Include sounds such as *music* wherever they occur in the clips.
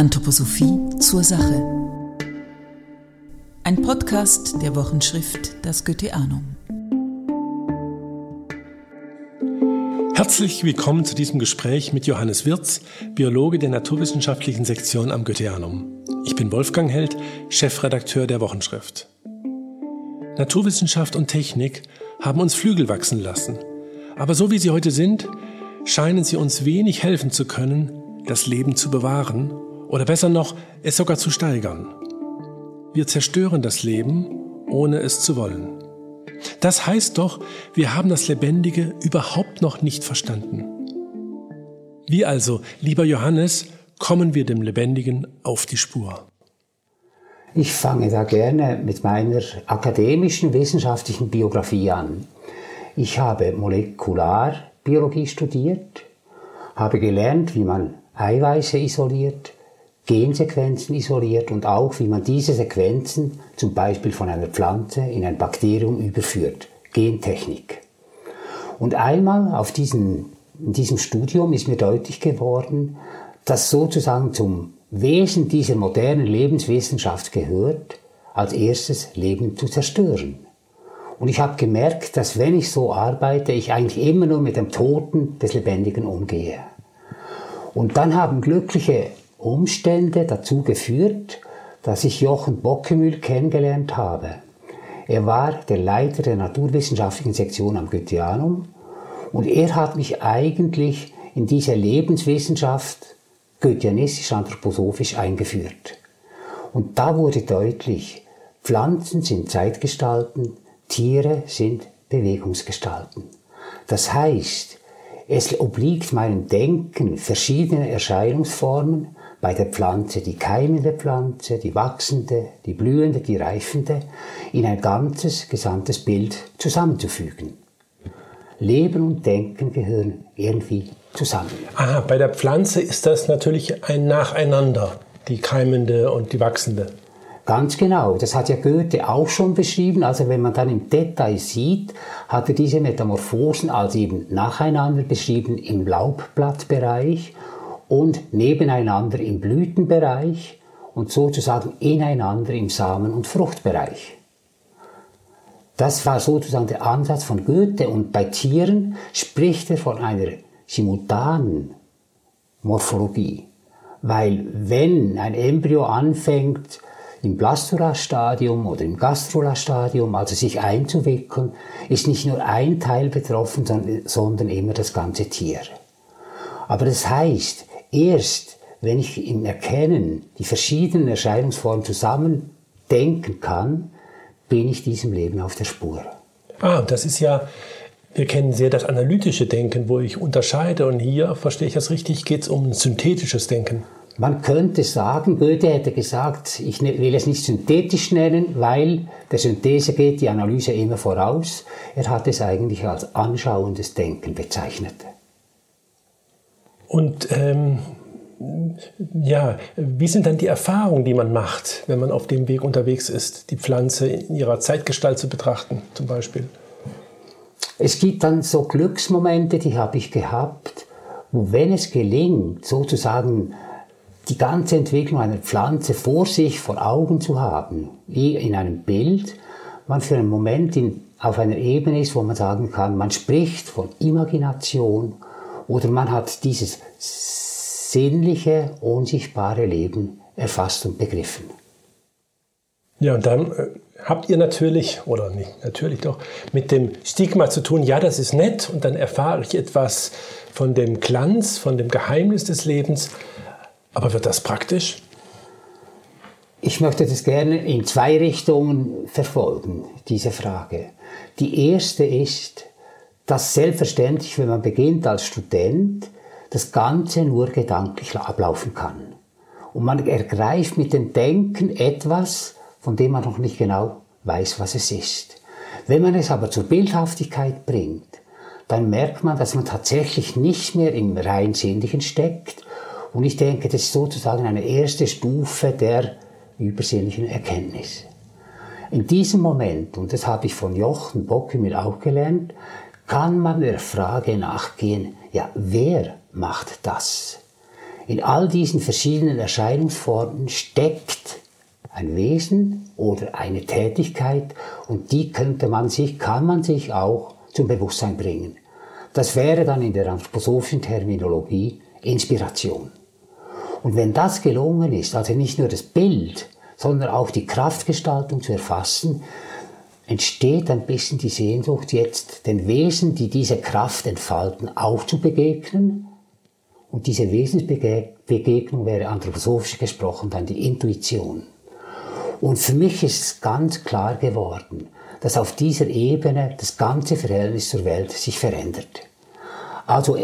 Anthroposophie zur Sache. Ein Podcast der Wochenschrift Das Goetheanum. Herzlich willkommen zu diesem Gespräch mit Johannes Wirz, Biologe der naturwissenschaftlichen Sektion am Goetheanum. Ich bin Wolfgang Held, Chefredakteur der Wochenschrift. Naturwissenschaft und Technik haben uns Flügel wachsen lassen. Aber so wie sie heute sind, scheinen sie uns wenig helfen zu können, das Leben zu bewahren oder besser noch, es sogar zu steigern. Wir zerstören das Leben, ohne es zu wollen. Das heißt doch, wir haben das Lebendige überhaupt noch nicht verstanden. Wie also, lieber Johannes, kommen wir dem Lebendigen auf die Spur? Ich fange da gerne mit meiner akademischen wissenschaftlichen Biografie an. Ich habe Molekularbiologie studiert, habe gelernt, wie man Eiweiße isoliert, Gensequenzen isoliert und auch, wie man diese Sequenzen zum Beispiel von einer Pflanze in ein Bakterium überführt. Gentechnik. Und einmal auf diesen, in diesem Studium ist mir deutlich geworden, dass sozusagen zum Wesen dieser modernen Lebenswissenschaft gehört, als erstes Leben zu zerstören. Und ich habe gemerkt, dass wenn ich so arbeite, ich eigentlich immer nur mit dem Toten des Lebendigen umgehe. Und dann haben glückliche Umstände dazu geführt, dass ich Jochen Bockemühl kennengelernt habe. Er war der Leiter der naturwissenschaftlichen Sektion am Goetheanum und er hat mich eigentlich in diese Lebenswissenschaft goetheanistisch-anthroposophisch eingeführt. Und da wurde deutlich, Pflanzen sind Zeitgestalten, Tiere sind Bewegungsgestalten. Das heißt, es obliegt meinem Denken verschiedene Erscheinungsformen, bei der Pflanze die keimende Pflanze, die wachsende, die blühende, die reifende, in ein ganzes, gesamtes Bild zusammenzufügen. Leben und Denken gehören irgendwie zusammen. Aha, bei der Pflanze ist das natürlich ein Nacheinander, die keimende und die wachsende. Ganz genau, das hat ja Goethe auch schon beschrieben. Also wenn man dann im Detail sieht, hat er diese Metamorphosen als eben nacheinander beschrieben im Laubblattbereich und nebeneinander im Blütenbereich und sozusagen ineinander im Samen- und Fruchtbereich. Das war sozusagen der Ansatz von Goethe und bei Tieren spricht er von einer simultanen Morphologie. Weil wenn ein Embryo anfängt, im Blastura-Stadium oder im Gastrula-Stadium, also sich einzuwickeln, ist nicht nur ein Teil betroffen, sondern immer das ganze Tier. Aber das heißt, erst wenn ich im Erkennen die verschiedenen Erscheinungsformen zusammen denken kann, bin ich diesem Leben auf der Spur. Ah, das ist ja, wir kennen sehr das analytische Denken, wo ich unterscheide. Und hier, verstehe ich das richtig, geht es um synthetisches Denken. Man könnte sagen, Goethe hätte gesagt, ich ne-, will es nicht synthetisch nennen, weil der Synthese geht die Analyse immer voraus. Er hat es eigentlich als anschauendes Denken bezeichnet. Und ähm, ja, wie sind dann die Erfahrungen, die man macht, wenn man auf dem Weg unterwegs ist, die Pflanze in ihrer Zeitgestalt zu betrachten, zum Beispiel? Es gibt dann so Glücksmomente, die habe ich gehabt, wo wenn es gelingt, sozusagen die ganze Entwicklung einer Pflanze vor sich, vor Augen zu haben, wie in einem Bild, man für einen Moment in, auf einer Ebene ist, wo man sagen kann, man spricht von Imagination oder man hat dieses sinnliche, unsichtbare Leben erfasst und begriffen. Ja, und dann äh, habt ihr natürlich, oder nicht natürlich doch, mit dem Stigma zu tun, ja, das ist nett und dann erfahre ich etwas von dem Glanz, von dem Geheimnis des Lebens. Aber wird das praktisch? Ich möchte das gerne in zwei Richtungen verfolgen, diese Frage. Die erste ist, dass selbstverständlich, wenn man beginnt als Student, das Ganze nur gedanklich ablaufen kann. Und man ergreift mit dem Denken etwas, von dem man noch nicht genau weiß, was es ist. Wenn man es aber zur Bildhaftigkeit bringt, dann merkt man, dass man tatsächlich nicht mehr im rein Sinnlichen steckt. Und ich denke, das ist sozusagen eine erste Stufe der übersinnlichen Erkenntnis. In diesem Moment, und das habe ich von Jochen Bockemühl auch gelernt, kann man der Frage nachgehen, ja, wer macht das? In all diesen verschiedenen Erscheinungsformen steckt ein Wesen oder eine Tätigkeit und die könnte man sich, kann man sich auch zum Bewusstsein bringen. Das wäre dann in der anthroposophischen Terminologie Inspiration. Und wenn das gelungen ist, also nicht nur das Bild, sondern auch die Kraftgestaltung zu erfassen, entsteht ein bisschen die Sehnsucht, jetzt den Wesen, die diese Kraft entfalten, auch zu begegnen. Und diese Wesensbegegnung wäre anthroposophisch gesprochen dann die Intuition. Und für mich ist ganz klar geworden, dass auf dieser Ebene das ganze Verhältnis zur Welt sich verändert. Also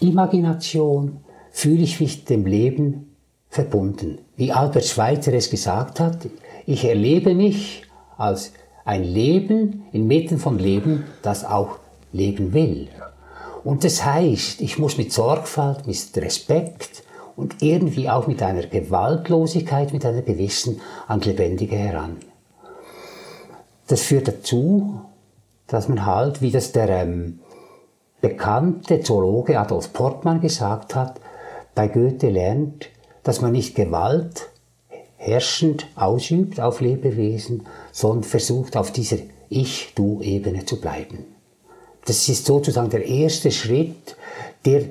Imagination fühle ich mich dem Leben verbunden. Wie Albert Schweitzer es gesagt hat, ich erlebe mich als ein Leben inmitten von Leben, das auch leben will. Und das heißt, ich muss mit Sorgfalt, mit Respekt und irgendwie auch mit einer Gewaltlosigkeit, mit einer gewissen an Lebendige heran. Das führt dazu, dass man halt, wie das der ähm, bekannte Zoologe Adolf Portmann gesagt hat, bei Goethe lernt, dass man nicht Gewalt herrschend ausübt auf Lebewesen, sondern versucht auf dieser Ich-Du-Ebene zu bleiben. Das ist sozusagen der erste Schritt, der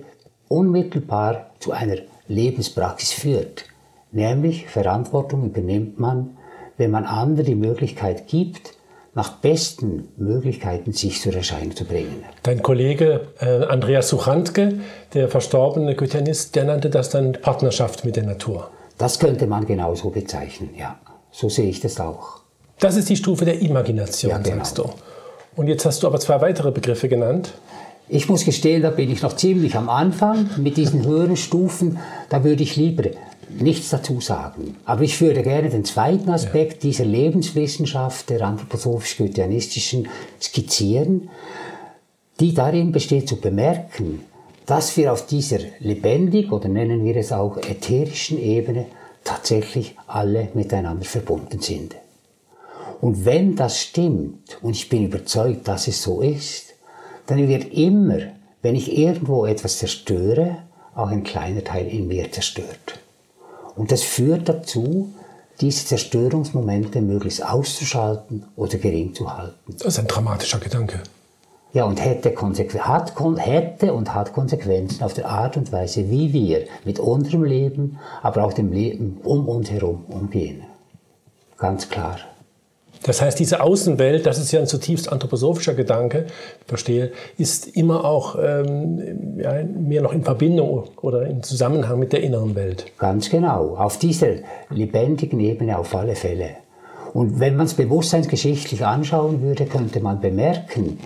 unmittelbar zu einer Lebenspraxis führt. Nämlich Verantwortung übernimmt man, wenn man anderen die Möglichkeit gibt, nach besten Möglichkeiten sich zur Erscheinung zu bringen. Dein Kollege äh, Andreas Suchantke, der verstorbene Goetheanist, der nannte das dann Partnerschaft mit der Natur. Das könnte man genauso bezeichnen, ja. So sehe ich das auch. Das ist die Stufe der Imagination, ja, genau. sagst du. Und jetzt hast du aber zwei weitere Begriffe genannt. Ich muss gestehen, da bin ich noch ziemlich am Anfang mit diesen höheren Stufen. Da würde ich lieber nichts dazu sagen. Aber ich würde gerne den zweiten Aspekt ja. dieser Lebenswissenschaft, der anthroposophisch-goetheanistischen, skizzieren, die darin besteht zu bemerken, dass wir auf dieser lebendig oder nennen wir es auch ätherischen Ebene tatsächlich alle miteinander verbunden sind. Und wenn das stimmt, und ich bin überzeugt, dass es so ist, dann wird immer, wenn ich irgendwo etwas zerstöre, auch ein kleiner Teil in mir zerstört. Und das führt dazu, diese Zerstörungsmomente möglichst auszuschalten oder gering zu halten. Das ist ein dramatischer Gedanke. Ja, und hätte, hat, hätte und hat Konsequenzen auf der Art und Weise, wie wir mit unserem Leben, aber auch dem Leben um uns herum umgehen. Ganz klar. Das heißt, diese Außenwelt, das ist ja ein zutiefst anthroposophischer Gedanke, verstehe, ist immer auch ähm, ja, mehr noch in Verbindung oder im Zusammenhang mit der inneren Welt. Ganz genau, auf dieser lebendigen Ebene auf alle Fälle. Und wenn man es bewusstseinsgeschichtlich anschauen würde, könnte man bemerken,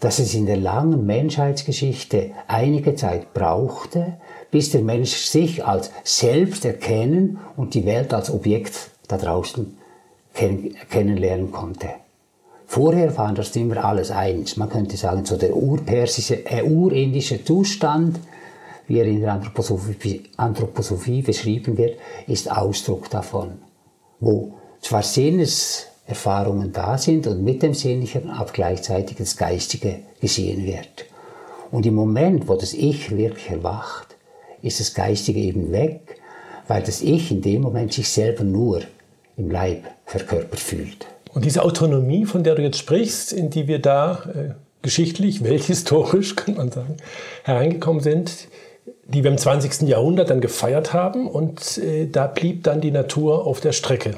dass es in der langen Menschheitsgeschichte einige Zeit brauchte, bis der Mensch sich als selbst erkennen und die Welt als Objekt da draußen kennenlernen konnte. Vorher waren das immer alles eins. Man könnte sagen, so der urpersische, äh, urindische Zustand, wie er in der Anthroposophie, Anthroposophie beschrieben wird, ist Ausdruck davon. Wo zwar Sinneserfahrungen da sind und mit dem Sinnlichen auch gleichzeitig das Geistige gesehen wird. Und im Moment, wo das Ich wirklich erwacht, ist das Geistige eben weg, weil das Ich in dem Moment sich selber nur im Leib verkörpert fühlt. Und diese Autonomie, von der du jetzt sprichst, in die wir da äh, geschichtlich, welthistorisch, *laughs* kann man sagen, hereingekommen sind, die wir im 20. Jahrhundert dann gefeiert haben und äh, da blieb dann die Natur auf der Strecke.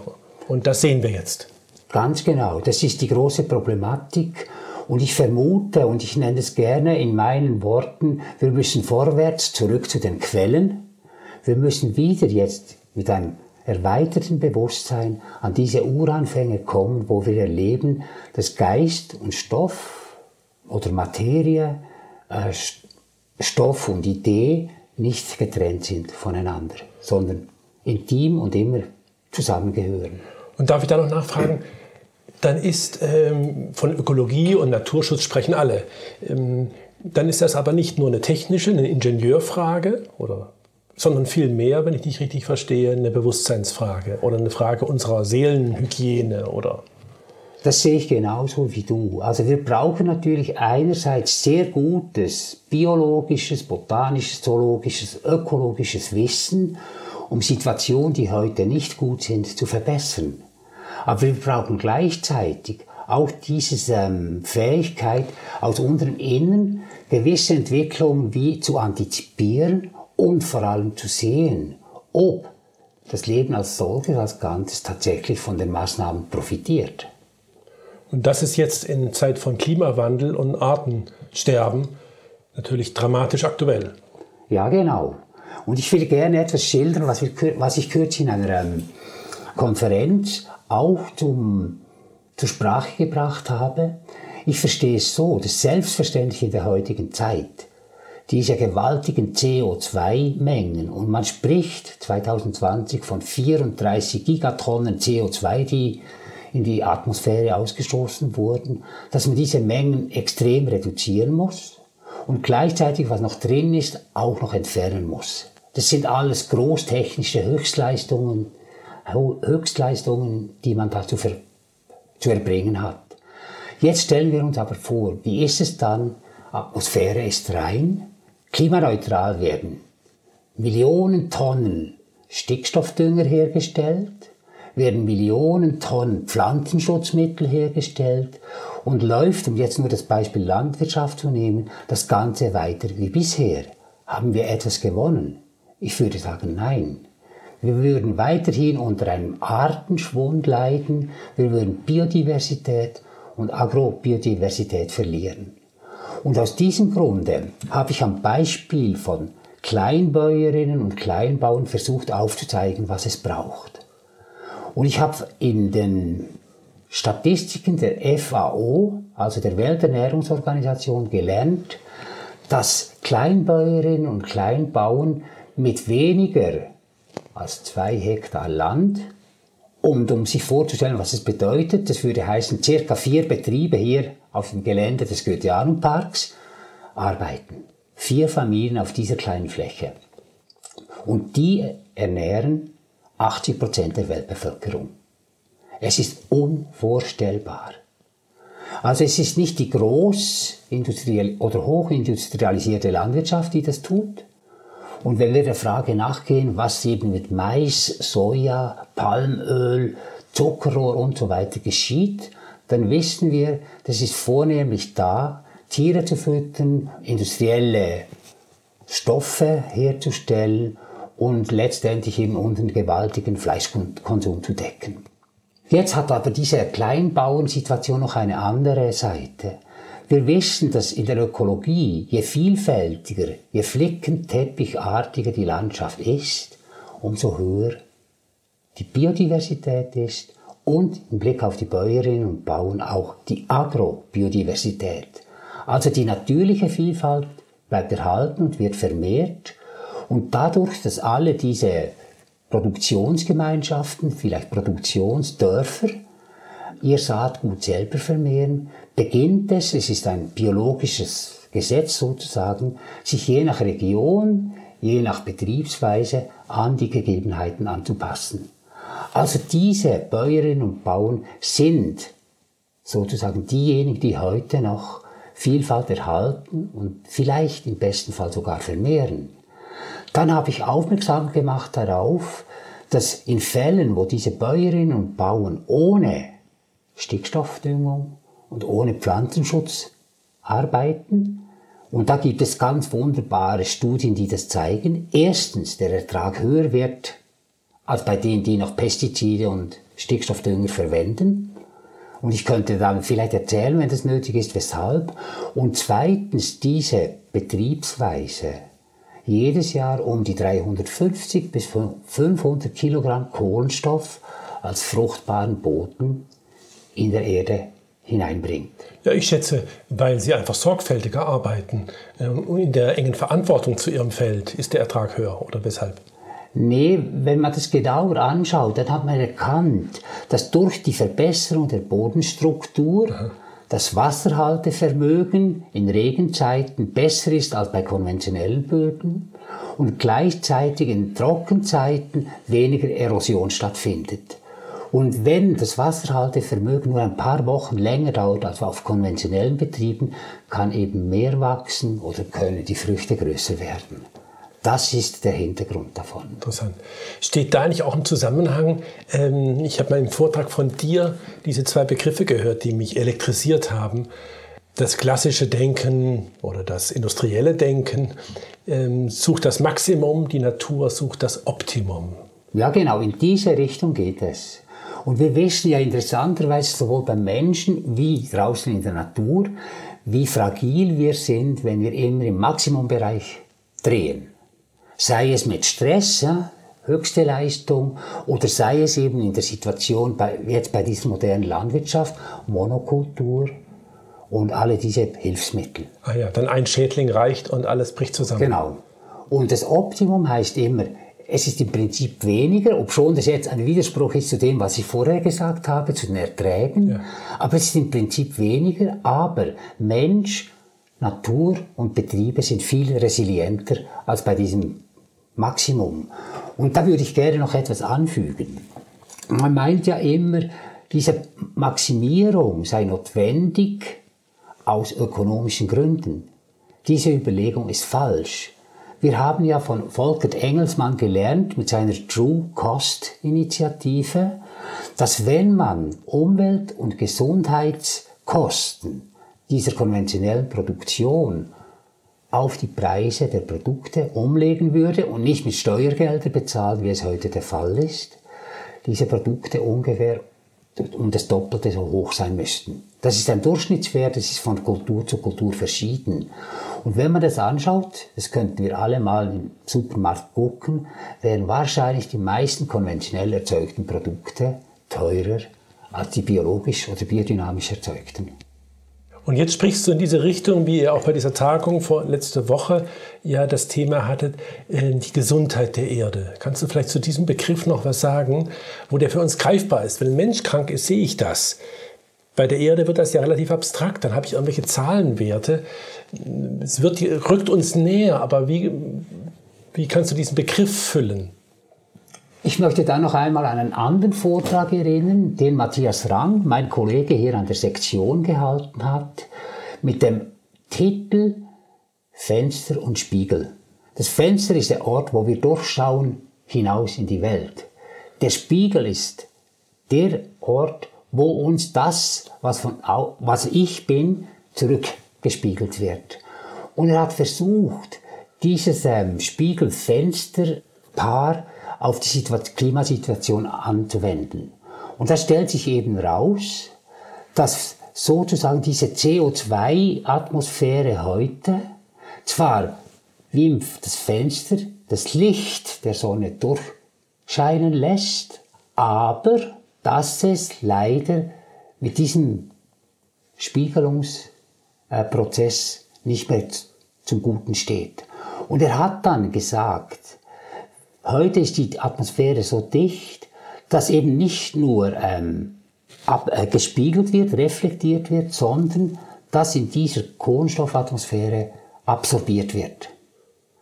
Und das sehen wir jetzt. Ganz genau, das ist die große Problematik. Und ich vermute, und ich nenne es gerne in meinen Worten, wir müssen vorwärts zurück zu den Quellen. Wir müssen wieder jetzt mit einem erweiterten Bewusstsein an diese Uranfänge kommen, wo wir erleben, dass Geist und Stoff oder Materie, äh, Stoff und Idee nicht getrennt sind voneinander, sondern intim und immer zusammengehören. Und darf ich da noch nachfragen? Dann ist ähm, von Ökologie und Naturschutz sprechen alle. Ähm, dann ist das aber nicht nur eine technische, eine Ingenieurfrage oder sondern vielmehr, wenn ich dich richtig verstehe, eine Bewusstseinsfrage oder eine Frage unserer Seelenhygiene oder Das sehe ich genauso wie du. Also wir brauchen natürlich einerseits sehr gutes biologisches, botanisches, zoologisches, ökologisches Wissen, um Situationen, die heute nicht gut sind, zu verbessern. Aber wir brauchen gleichzeitig auch diese ähm, Fähigkeit aus unserem Innern gewisse Entwicklungen wie zu antizipieren und vor allem zu sehen, ob das Leben als solches, als Ganzes tatsächlich von den Maßnahmen profitiert. Und das ist jetzt in Zeit von Klimawandel und Artensterben natürlich dramatisch aktuell. Ja, genau. Und ich will gerne etwas schildern, was, wir, was ich kürzlich in einer ähm, Konferenz auch zum, zur Sprache gebracht habe. Ich verstehe es so, das Selbstverständliche in der heutigen Zeit, diese gewaltigen CO2-Mengen, und man spricht 2020 von 34 Gigatonnen CO2, die in die Atmosphäre ausgestoßen wurden, dass man diese Mengen extrem reduzieren muss und gleichzeitig, was noch drin ist, auch noch entfernen muss. Das sind alles großtechnische Höchstleistungen, Höchstleistungen, die man dazu zu, zu erbringen hat. Jetzt stellen wir uns aber vor, wie ist es dann, Atmosphäre ist rein, klimaneutral werden, Millionen Tonnen Stickstoffdünger hergestellt, werden Millionen Tonnen Pflanzenschutzmittel hergestellt und läuft, um jetzt nur das Beispiel Landwirtschaft zu nehmen, das Ganze weiter wie bisher. Haben wir etwas gewonnen? Ich würde sagen, nein. Wir würden weiterhin unter einem Artenschwund leiden, wir würden Biodiversität und Agrobiodiversität verlieren. Und aus diesem Grunde habe ich am Beispiel von Kleinbäuerinnen und Kleinbauern versucht aufzuzeigen, was es braucht. Und ich habe in den Statistiken der FAO, also der Welternährungsorganisation, gelernt, dass Kleinbäuerinnen und Kleinbauern mit weniger als zwei Hektar Land und um sich vorzustellen, was es bedeutet, das würde heißen, circa vier Betriebe hier auf dem Gelände des Goetheanum-Parks arbeiten. Vier Familien auf dieser kleinen Fläche. Und die ernähren 80 Prozent der Weltbevölkerung. Es ist unvorstellbar. Also es ist nicht die groß oder hochindustrialisierte Landwirtschaft, die das tut. Und wenn wir der Frage nachgehen, was eben mit Mais, Soja, Palmöl, Zuckerrohr und so weiter geschieht, dann wissen wir, das ist vornehmlich da, Tiere zu füttern, industrielle Stoffe herzustellen und letztendlich eben unseren gewaltigen Fleischkonsum zu decken. Jetzt hat aber diese Kleinbauernsituation noch eine andere Seite. Wir wissen, dass in der Ökologie, je vielfältiger, je flickenteppichartiger die Landschaft ist, umso höher die Biodiversität ist und im Blick auf die Bäuerinnen und Bauern auch die Agrobiodiversität. Also die natürliche Vielfalt bleibt erhalten und wird vermehrt und dadurch, dass alle diese Produktionsgemeinschaften, vielleicht Produktionsdörfer, ihr Saatgut selber vermehren, beginnt es, es ist ein biologisches Gesetz sozusagen, sich je nach Region, je nach Betriebsweise an die Gegebenheiten anzupassen. Also diese Bäuerinnen und Bauern sind sozusagen diejenigen, die heute noch Vielfalt erhalten und vielleicht im besten Fall sogar vermehren. Dann habe ich aufmerksam gemacht darauf, dass in Fällen, wo diese Bäuerinnen und Bauern ohne Stickstoffdüngung und ohne Pflanzenschutz arbeiten, und da gibt es ganz wunderbare Studien, die das zeigen, erstens der Ertrag höher wird als bei denen, die noch Pestizide und Stickstoffdünger verwenden. Und ich könnte dann vielleicht erzählen, wenn das nötig ist, weshalb. Und zweitens diese Betriebsweise jedes Jahr um die 350 bis 500 Kilogramm Kohlenstoff als fruchtbaren Boden in der Erde hineinbringt. Ja, ich schätze, weil Sie einfach sorgfältiger arbeiten und ähm, in der engen Verantwortung zu Ihrem Feld ist der Ertrag höher oder weshalb? Nee, wenn man das genauer anschaut, dann hat man erkannt, dass durch die Verbesserung der Bodenstruktur Aha das Wasserhaltevermögen in Regenzeiten besser ist als bei konventionellen Böden und gleichzeitig in Trockenzeiten weniger Erosion stattfindet. Und wenn das Wasserhaltevermögen nur ein paar Wochen länger dauert als auf konventionellen Betrieben, kann eben mehr wachsen oder können die Früchte größer werden. Das ist der Hintergrund davon. Interessant. Steht da eigentlich auch im Zusammenhang, ähm, ich habe mal im Vortrag von dir diese zwei Begriffe gehört, die mich elektrisiert haben. Das klassische Denken oder das industrielle Denken ähm, sucht das Maximum, die Natur sucht das Optimum. Ja, genau, in diese Richtung geht es. Und wir wissen ja interessanterweise sowohl beim Menschen wie draußen in der Natur, wie fragil wir sind, wenn wir immer im Maximumbereich drehen. Sei es mit Stress, ja, höchste Leistung, oder sei es eben in der Situation, bei, jetzt bei dieser modernen Landwirtschaft, Monokultur und alle diese Hilfsmittel. Ah ja, dann ein Schädling reicht und alles bricht zusammen. Genau. Und das Optimum heißt immer, es ist im Prinzip weniger, obschon das jetzt ein Widerspruch ist zu dem, was ich vorher gesagt habe, zu den Erträgen. Ja. Aber es ist im Prinzip weniger, aber Mensch, Natur und Betriebe sind viel resilienter als bei diesem Maximum. Und da würde ich gerne noch etwas anfügen. Man meint ja immer, diese Maximierung sei notwendig aus ökonomischen Gründen. Diese Überlegung ist falsch. Wir haben ja von Volkert Engelsmann gelernt mit seiner True Cost Initiative, dass wenn man Umwelt- und Gesundheitskosten dieser konventionellen Produktion auf die Preise der Produkte umlegen würde und nicht mit Steuergeldern bezahlt, wie es heute der Fall ist, diese Produkte ungefähr um das Doppelte so hoch sein müssten. Das ist ein Durchschnittswert, das ist von Kultur zu Kultur verschieden. Und wenn man das anschaut, das könnten wir alle mal im Supermarkt gucken, wären wahrscheinlich die meisten konventionell erzeugten Produkte teurer als die biologisch oder biodynamisch erzeugten. Und jetzt sprichst du in diese Richtung, wie ihr auch bei dieser Tagung vor letzte Woche ja das Thema hattet, äh, die Gesundheit der Erde. Kannst du vielleicht zu diesem Begriff noch was sagen, wo der für uns greifbar ist? Wenn ein Mensch krank ist, sehe ich das. Bei der Erde wird das ja relativ abstrakt. Dann habe ich irgendwelche Zahlenwerte. Es wird, rückt uns näher, aber wie, wie kannst du diesen Begriff füllen? Ich möchte da noch einmal an einen anderen Vortrag erinnern, den Matthias Rang, mein Kollege hier an der Sektion gehalten hat, mit dem Titel Fenster und Spiegel. Das Fenster ist der Ort, wo wir durchschauen hinaus in die Welt. Der Spiegel ist der Ort, wo uns das, was, von, was ich bin, zurückgespiegelt wird. Und er hat versucht, dieses ähm, Spiegelfensterpaar auf die Klimasituation anzuwenden. Und da stellt sich eben raus, dass sozusagen diese CO2-Atmosphäre heute zwar wie das Fenster das Licht der Sonne durchscheinen lässt, aber dass es leider mit diesem Spiegelungsprozess nicht mehr zum Guten steht. Und er hat dann gesagt, Heute ist die Atmosphäre so dicht, dass eben nicht nur ähm, ab, äh, gespiegelt wird, reflektiert wird, sondern dass in dieser Kohlenstoffatmosphäre absorbiert wird.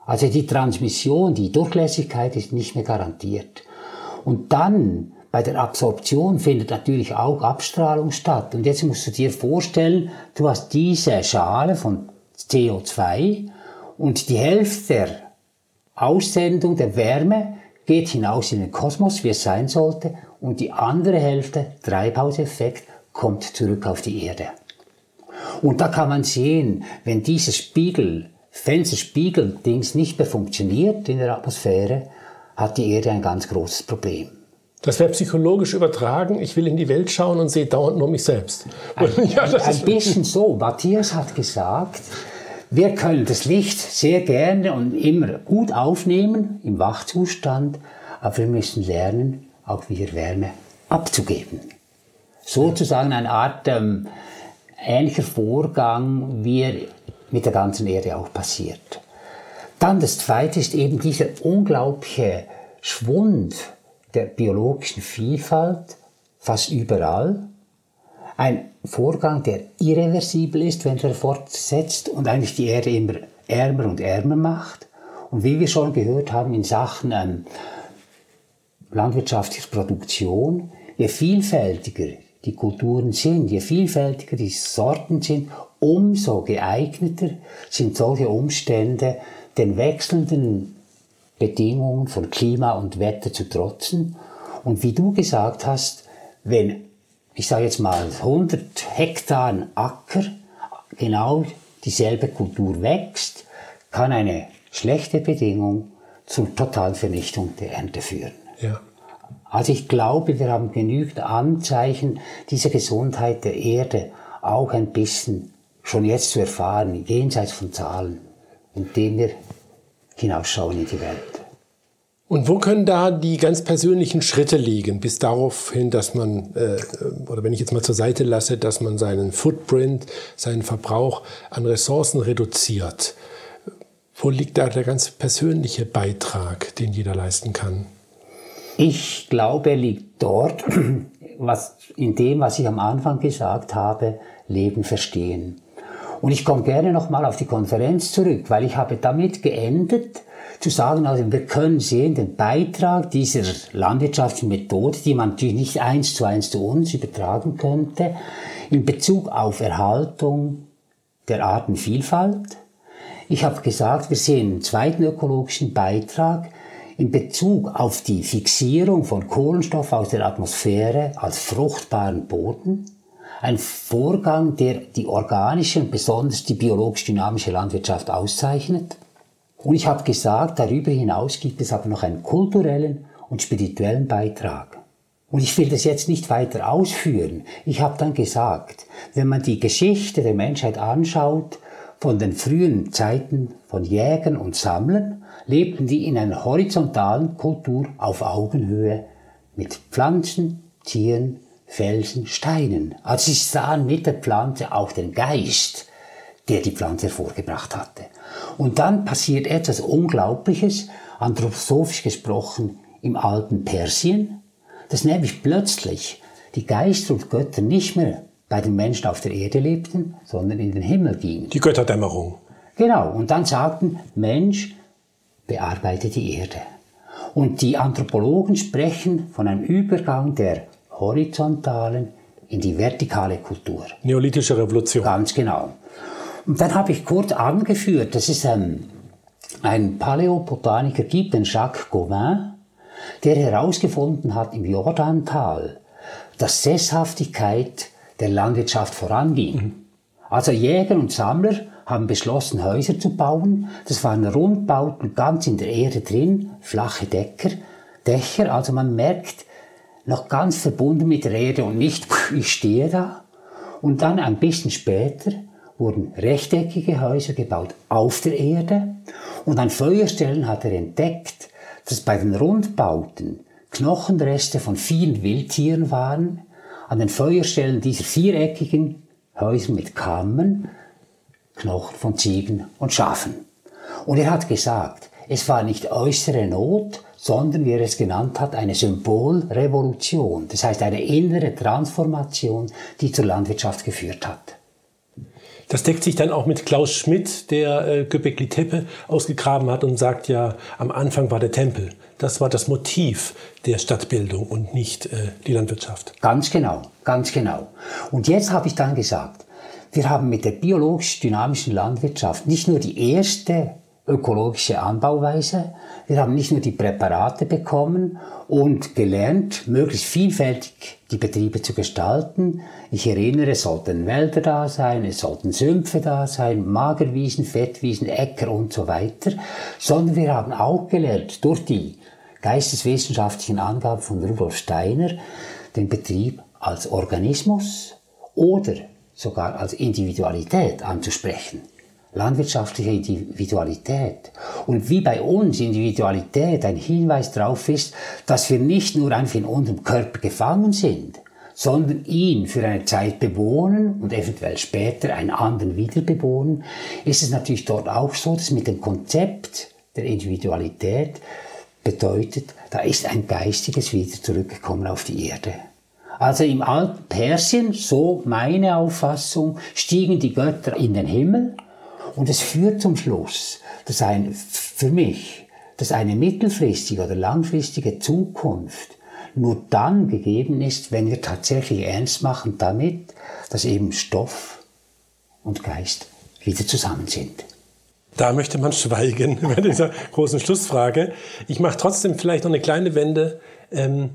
Also die Transmission, die Durchlässigkeit ist nicht mehr garantiert. Und dann bei der Absorption findet natürlich auch Abstrahlung statt. Und jetzt musst du dir vorstellen, du hast diese Schale von CO2 und die Hälfte der Aussendung der Wärme geht hinaus in den Kosmos, wie es sein sollte, und die andere Hälfte, Treibhauseffekt, kommt zurück auf die Erde. Und da kann man sehen, wenn dieses Spiegel, Fensterspiegel-Dings nicht mehr funktioniert in der Atmosphäre, hat die Erde ein ganz großes Problem. Das wäre psychologisch übertragen. Ich will in die Welt schauen und sehe dauernd nur mich selbst. Ein, *laughs* ja, ein bisschen so. Matthias hat gesagt, wir können das Licht sehr gerne und immer gut aufnehmen im Wachzustand, aber wir müssen lernen, auch wieder Wärme abzugeben. Sozusagen eine Art ähm, ähnlicher Vorgang, wie er mit der ganzen Erde auch passiert. Dann das Zweite ist eben dieser unglaubliche Schwund der biologischen Vielfalt fast überall ein Vorgang, der irreversibel ist, wenn er fortsetzt und eigentlich die Erde immer ärmer und ärmer macht. Und wie wir schon gehört haben in Sachen ähm, landwirtschaftlicher Produktion, je vielfältiger die Kulturen sind, je vielfältiger die Sorten sind, umso geeigneter sind solche Umstände, den wechselnden Bedingungen von Klima und Wetter zu trotzen. Und wie du gesagt hast, wenn, ich sage jetzt mal, 100 Hektar Acker genau dieselbe Kultur wächst, kann eine schlechte Bedingung zur totalen Vernichtung der Ernte führen. Ja. Also ich glaube, wir haben genügend Anzeichen dieser Gesundheit der Erde auch ein bisschen schon jetzt zu erfahren, jenseits von Zahlen, indem wir hinausschauen in die Welt. Und wo können da die ganz persönlichen Schritte liegen, bis darauf hin, dass man, äh, oder wenn ich jetzt mal zur Seite lasse, dass man seinen Footprint, seinen Verbrauch an Ressourcen reduziert? Wo liegt da der ganz persönliche Beitrag, den jeder leisten kann? Ich glaube, liegt dort, was, in dem, was ich am Anfang gesagt habe, Leben verstehen. Und ich komme gerne nochmal auf die Konferenz zurück, weil ich habe damit geendet, zu sagen, also wir können sehen, den Beitrag dieser landwirtschaftlichen Methode, die man natürlich nicht eins zu eins zu uns übertragen könnte, in Bezug auf Erhaltung der Artenvielfalt. Ich habe gesagt, wir sehen einen zweiten ökologischen Beitrag in Bezug auf die Fixierung von Kohlenstoff aus der Atmosphäre als fruchtbaren Boden. Ein Vorgang, der die organische und besonders die biologisch-dynamische Landwirtschaft auszeichnet. Und ich habe gesagt, darüber hinaus gibt es aber noch einen kulturellen und spirituellen Beitrag. Und ich will das jetzt nicht weiter ausführen. Ich habe dann gesagt, wenn man die Geschichte der Menschheit anschaut, von den frühen Zeiten von Jägern und Sammlern, lebten die in einer horizontalen Kultur auf Augenhöhe mit Pflanzen, Tieren, Felsen, Steinen. Also sie sahen mit der Pflanze auch den Geist, der die Pflanze hervorgebracht hatte. Und dann passiert etwas Unglaubliches, anthroposophisch gesprochen, im alten Persien, dass nämlich plötzlich die Geister und Götter nicht mehr bei den Menschen auf der Erde lebten, sondern in den Himmel gingen. Die Götterdämmerung. Genau, und dann sagten, Mensch, bearbeite die Erde. Und die Anthropologen sprechen von einem Übergang der horizontalen in die vertikale Kultur. Neolithische Revolution. Ganz genau. Und dann habe ich kurz angeführt, dass es ein, ein Paläobotaniker gibt, den Jacques Gauvin, der herausgefunden hat im Jordantal, dass Sesshaftigkeit der Landwirtschaft voranging. Mhm. Also Jäger und Sammler haben beschlossen, Häuser zu bauen. Das waren Rundbauten ganz in der Erde drin, flache Decker, Dächer. Also man merkt, noch ganz verbunden mit der Erde und nicht, ich stehe da. Und dann ein bisschen später wurden rechteckige Häuser gebaut auf der Erde. Und an Feuerstellen hat er entdeckt, dass bei den Rundbauten Knochenreste von vielen Wildtieren waren. An den Feuerstellen dieser viereckigen Häuser mit Kammern Knochen von Ziegen und Schafen. Und er hat gesagt, es war nicht äußere Not, sondern wie er es genannt hat, eine Symbolrevolution, das heißt eine innere Transformation, die zur Landwirtschaft geführt hat. Das deckt sich dann auch mit Klaus Schmidt, der äh, Göbekli Tepe ausgegraben hat und sagt ja, am Anfang war der Tempel. Das war das Motiv der Stadtbildung und nicht äh, die Landwirtschaft. Ganz genau, ganz genau. Und jetzt habe ich dann gesagt, wir haben mit der biologisch-dynamischen Landwirtschaft nicht nur die erste ökologische Anbauweise, wir haben nicht nur die Präparate bekommen und gelernt, möglichst vielfältig die Betriebe zu gestalten. Ich erinnere, es sollten Wälder da sein, es sollten Sümpfe da sein, Magerwiesen, Fettwiesen, Äcker und so weiter, sondern wir haben auch gelernt, durch die geisteswissenschaftlichen Angaben von Rudolf Steiner, den Betrieb als Organismus oder sogar als Individualität anzusprechen. Landwirtschaftliche Individualität. Und wie bei uns Individualität ein Hinweis darauf ist, dass wir nicht nur einfach in unserem Körper gefangen sind, sondern ihn für eine Zeit bewohnen und eventuell später einen anderen wieder bewohnen, ist es natürlich dort auch so, dass mit dem Konzept der Individualität bedeutet, da ist ein geistiges wieder zurückgekommen auf die Erde. Also im alten Persien, so meine Auffassung, stiegen die Götter in den Himmel und es führt zum Schluss, dass ein, für mich, dass eine mittelfristige oder langfristige Zukunft nur dann gegeben ist, wenn wir tatsächlich ernst machen damit, dass eben Stoff und Geist wieder zusammen sind. Da möchte man schweigen *laughs* bei dieser großen Schlussfrage. Ich mache trotzdem vielleicht noch eine kleine Wende. Ähm,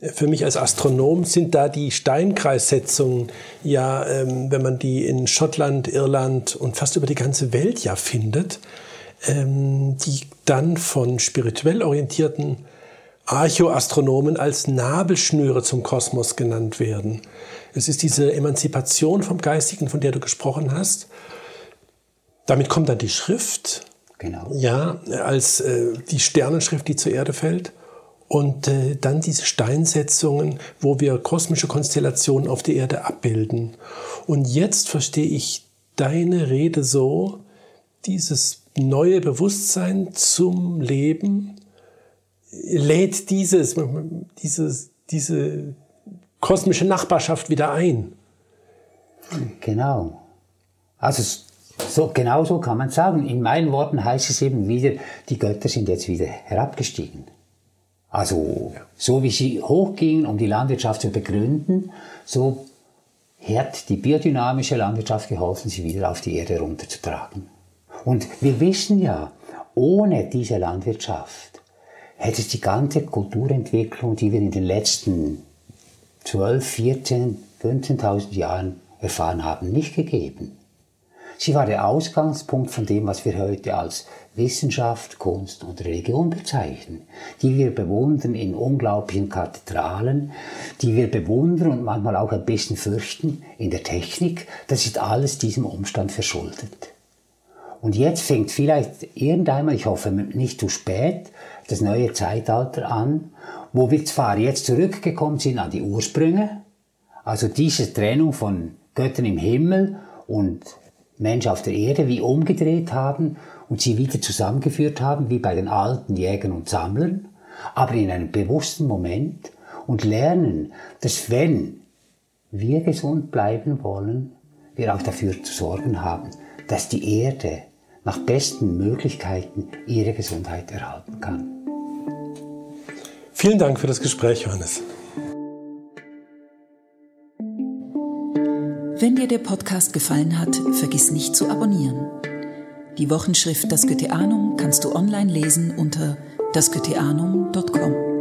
für mich als Astronom sind da die Steinkreissetzungen ja, ähm, wenn man die in Schottland, Irland und fast über die ganze Welt ja findet, ähm, die dann von spirituell orientierten Archoastronomen als Nabelschnüre zum Kosmos genannt werden. Es ist diese Emanzipation vom Geistigen, von der du gesprochen hast. Damit kommt dann die Schrift. Genau. Ja, als äh, die Sternenschrift, die zur Erde fällt. Und äh, dann diese Steinsetzungen, wo wir kosmische Konstellationen auf der Erde abbilden. Und jetzt verstehe ich deine Rede so, dieses neue Bewusstsein zum Leben lädt dieses, dieses, diese kosmische Nachbarschaft wieder ein. Genau. Also so, genau so kann man sagen. In meinen Worten heißt es eben wieder, die Götter sind jetzt wieder herabgestiegen. Also so wie sie hochgingen, um die Landwirtschaft zu begründen, so hat die biodynamische Landwirtschaft geholfen, sie wieder auf die Erde runterzutragen. Und wir wissen ja, ohne diese Landwirtschaft hätte es die ganze Kulturentwicklung, die wir in den letzten 12, 14, 15.000 Jahren erfahren haben, nicht gegeben. Sie war der Ausgangspunkt von dem, was wir heute als Wissenschaft, Kunst und Religion bezeichnen, die wir bewundern in unglaublichen Kathedralen, die wir bewundern und manchmal auch ein bisschen fürchten in der Technik. Das ist alles diesem Umstand verschuldet. Und jetzt fängt vielleicht irgendeinmal, ich hoffe nicht zu spät, das neue Zeitalter an, wo wir zwar jetzt zurückgekommen sind an die Ursprünge, also diese Trennung von Göttern im Himmel und Mensch auf der Erde wie umgedreht haben und sie wieder zusammengeführt haben, wie bei den alten Jägern und Sammlern, aber in einem bewussten Moment und lernen, dass wenn wir gesund bleiben wollen, wir auch dafür zu sorgen haben, dass die Erde nach besten Möglichkeiten ihre Gesundheit erhalten kann. Vielen Dank für das Gespräch, Johannes. Wenn dir der Podcast gefallen hat, vergiss nicht zu abonnieren. Die Wochenschrift Das Goetheanum kannst du online lesen unter dasgoetheanum.com.